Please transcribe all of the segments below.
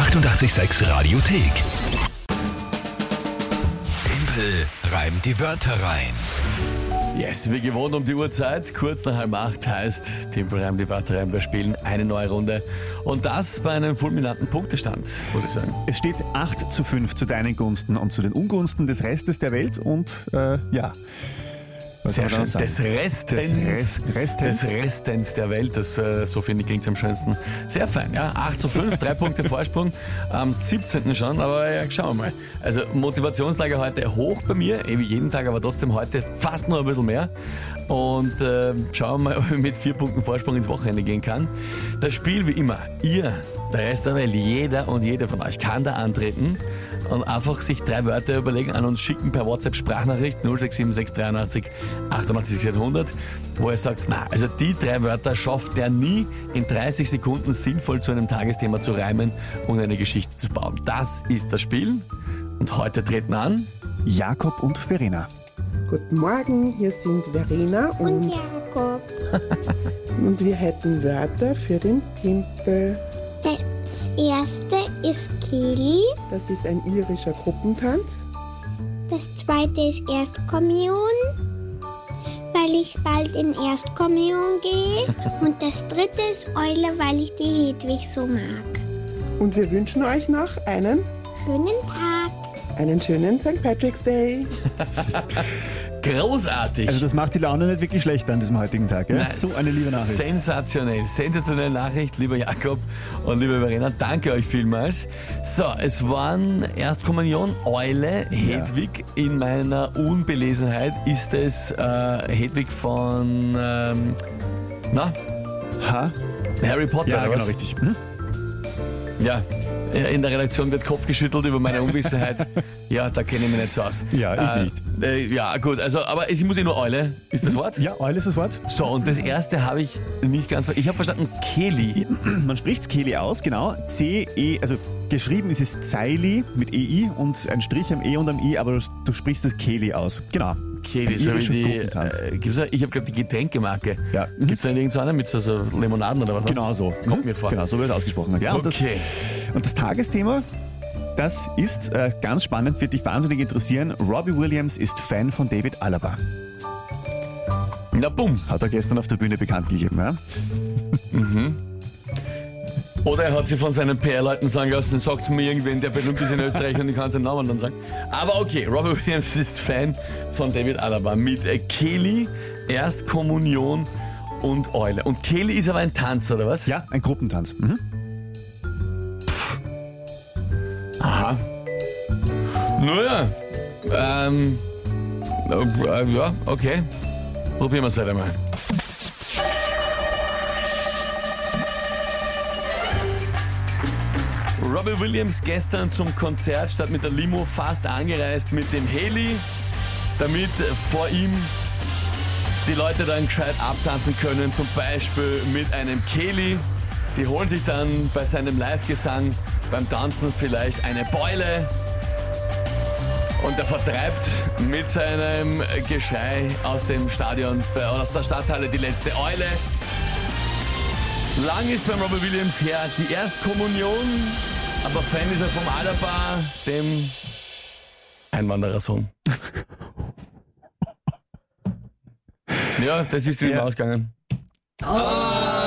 886 Radiothek. Tempel reimt die Wörter rein. Yes, wie gewohnt um die Uhrzeit, kurz nach halb acht heißt Tempelreim die Wörter rein. Wir spielen eine neue Runde und das bei einem fulminanten Punktestand, muss ich sagen. Es steht 8 zu 5 zu deinen Gunsten und zu den Ungunsten des Restes der Welt und äh, ja. Was Sehr schön. Des? Restens, Des Res- Restens. des Restens der Welt, das, äh, so finde ich, klingt am schönsten. Sehr fein, ja. 8 zu 5, drei Punkte Vorsprung am 17. schon, aber ja, schauen wir mal. Also Motivationslage heute hoch bei mir, eh wie jeden Tag, aber trotzdem heute fast nur ein bisschen mehr. Und äh, schauen wir mal, ob ich mit vier Punkten Vorsprung ins Wochenende gehen kann. Das Spiel wie immer, ihr, der Rest der Welt, jeder und jede von euch kann da antreten und einfach sich drei Wörter überlegen, an uns schicken per WhatsApp Sprachnachricht 067683 88 100, wo ihr sagt, na, also die drei Wörter schafft der nie in 30 Sekunden sinnvoll zu einem Tagesthema zu reimen und eine Geschichte zu bauen. Das ist das Spiel. Und heute treten an Jakob und Verena. Guten Morgen, hier sind Verena Und und, Jakob. und wir hätten Wörter für den Timpel. Das erste ist Kili, Das ist ein irischer Gruppentanz. das zweite ist Erstkommunion, weil ich bald in Erstkommunion gehe. Und das dritte ist Eule, weil ich die Hedwig so mag. Und wir wünschen euch noch einen, Schönen Tag. einen schönen St. Patrick's Day. großartig. Also das macht die Laune nicht wirklich schlechter an diesem heutigen Tag. Ja? Nein, So eine liebe Nachricht. Sensationell, sensationelle Nachricht, lieber Jakob und liebe Verena. Danke euch vielmals. So, es waren Erstkommunion, Eule, Hedwig. In meiner Unbelesenheit ist es äh, Hedwig von, ähm, na, Ha? Harry Potter. Ja, genau richtig. Hm? Ja, in der Redaktion wird Kopf geschüttelt über meine Unwissenheit. ja, da kenne ich mich nicht so aus. Ja, ich äh, nicht. Äh, ja, gut, also, aber ich muss eh nur Eule, ist das Wort? Ja, Eule ist das Wort. So, und das erste habe ich nicht ganz ver Ich habe verstanden, Keli. Man spricht Keli aus, genau. C-E, also geschrieben ist es Zeili mit EI und ein Strich am E und am I, aber du, du sprichst das Keli aus. Genau. Keli, so wie die. Äh, gibt's da, ich habe, glaube die Getränkemarke. Ja. Gibt es da irgend so eine mit so, so Limonaden oder was? Genau so. Kommt mir vor. Genau, so wird es ausgesprochen. Ja, Okay. Und das Tagesthema, das ist äh, ganz spannend, wird dich wahnsinnig interessieren. Robbie Williams ist Fan von David Alaba. Na, bumm. Hat er gestern auf der Bühne bekannt gegeben. Ja? Oder er hat sich von seinen PR-Leuten sagen lassen, sagt mir irgendwen, der berühmt ist in Österreich und ich kann seinen Namen dann sagen. Aber okay, Robert Williams ist Fan von David Alaba mit äh, Kelly, Erstkommunion und Eule. Und Kelly ist aber ein Tanz, oder was? ja, ein Gruppentanz. Mhm. Naja. Ähm. äh, Ja, okay. Probieren wir es halt einmal. Robbie Williams gestern zum Konzert statt mit der Limo fast angereist mit dem Heli, damit vor ihm die Leute dann gescheit abtanzen können, zum Beispiel mit einem Keli. Die holen sich dann bei seinem Live-Gesang beim Tanzen vielleicht eine Beule und er vertreibt mit seinem Geschrei aus dem Stadion, äh, aus der Stadthalle die letzte Eule. Lang ist beim Robert Williams her die Erstkommunion, aber Fan ist er vom Alaba, dem Einwanderersohn. ja, das ist wie Ja. ausgegangen. Naja,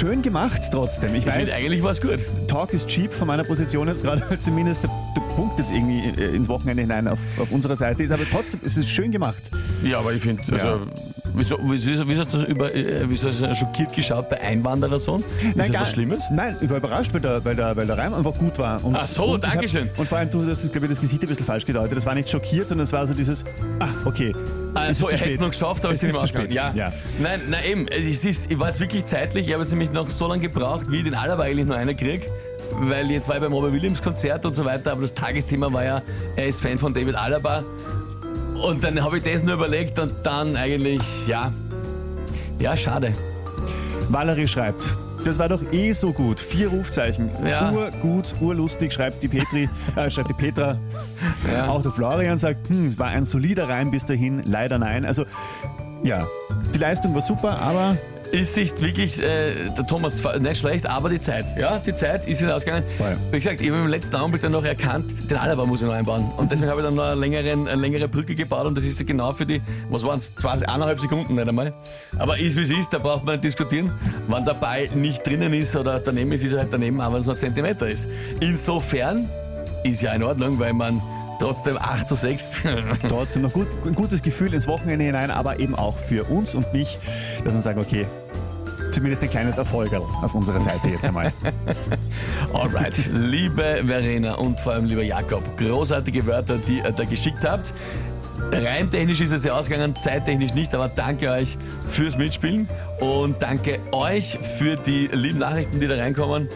Schön gemacht trotzdem. Ich ich finde weiß, eigentlich war es gut. Talk is cheap von meiner Position jetzt gerade zumindest der, der Punkt jetzt irgendwie äh, ins Wochenende hinein auf, auf unserer Seite ist, aber trotzdem ist es schön gemacht. Ja, aber ich finde, also, wieso, wieso, wieso hast du über, äh, wieso hast du schockiert geschaut bei Einwanderersohn? Ist das gar- was Schlimmes? Nein, ich war überrascht, weil der, weil der, weil der Reim einfach gut war. Und, Ach so, und ich hab- Dankeschön. Und vor allem, du hast, glaube ich, das Gesicht ein bisschen falsch gedeutet. Das war nicht schockiert, sondern es war so dieses, ah, okay. Also, es er hätte es noch geschafft, aber es ist nicht mehr ist zu spät. Ja. Ja. Nein, nein, eben. Es ist, ich war jetzt wirklich zeitlich, ich habe jetzt nämlich noch so lange gebraucht, wie ich den Alaba eigentlich nur einer krieg. Weil jetzt war ich beim Robert Williams Konzert und so weiter, aber das Tagesthema war ja, er ist Fan von David Alaba. Und dann habe ich das nur überlegt und dann eigentlich, ja, ja, schade. Valerie schreibt, das war doch eh so gut. Vier Rufzeichen. Ja. Urgut, urlustig, schreibt die Petri, äh, schreibt die Petra. Ja. Auch der Florian sagt, hm, es war ein solider Reim bis dahin, leider nein. Also, ja, die Leistung war super, aber ist sich wirklich, äh, der Thomas, nicht schlecht, aber die Zeit. Ja, die Zeit ist hinausgegangen. Voll. Wie gesagt, ich habe im letzten Augenblick dann noch erkannt, den Alaba muss ich noch einbauen. Und deswegen habe ich dann noch eine, längeren, eine längere Brücke gebaut und das ist ja genau für die, was waren es, zwei, eineinhalb Sekunden nicht einmal. Aber ist wie es ist, da braucht man nicht diskutieren. Wenn der Ball nicht drinnen ist oder daneben ist, ist er halt daneben, auch wenn es nur ein Zentimeter ist. Insofern ist ja in Ordnung, weil man trotzdem 8 zu 6 Trotzdem noch gut, ein gutes Gefühl ins Wochenende hinein, aber eben auch für uns und mich, dass man sagt, okay, zumindest ein kleines Erfolg auf unserer Seite jetzt einmal. Alright, liebe Verena und vor allem lieber Jakob, großartige Wörter, die ihr da geschickt habt. Reimtechnisch ist es ja ausgegangen, zeittechnisch nicht, aber danke euch fürs Mitspielen und danke euch für die lieben Nachrichten, die da reinkommen.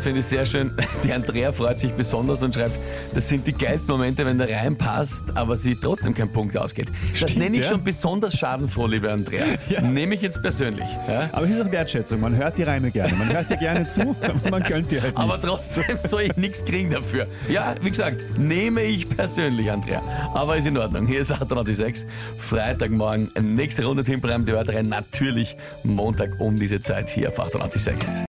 Finde ich sehr schön. Die Andrea freut sich besonders und schreibt, das sind die geilsten Momente, wenn der Reim passt, aber sie trotzdem kein Punkt ausgeht. Das Stimmt, nenne ich ja. schon besonders schadenfroh, liebe Andrea. Ja. Nehme ich jetzt persönlich. Ja? Aber es ist auch Wertschätzung, man hört die Reime gerne, man hört dir gerne zu, aber man gönnt dir halt nicht. Aber trotzdem soll ich nichts kriegen dafür. Ja, wie gesagt, nehme ich persönlich, Andrea. Aber ist in Ordnung. Hier ist 886. Freitagmorgen, nächste Runde Timbrem, die Wörterin natürlich Montag um diese Zeit hier auf 886.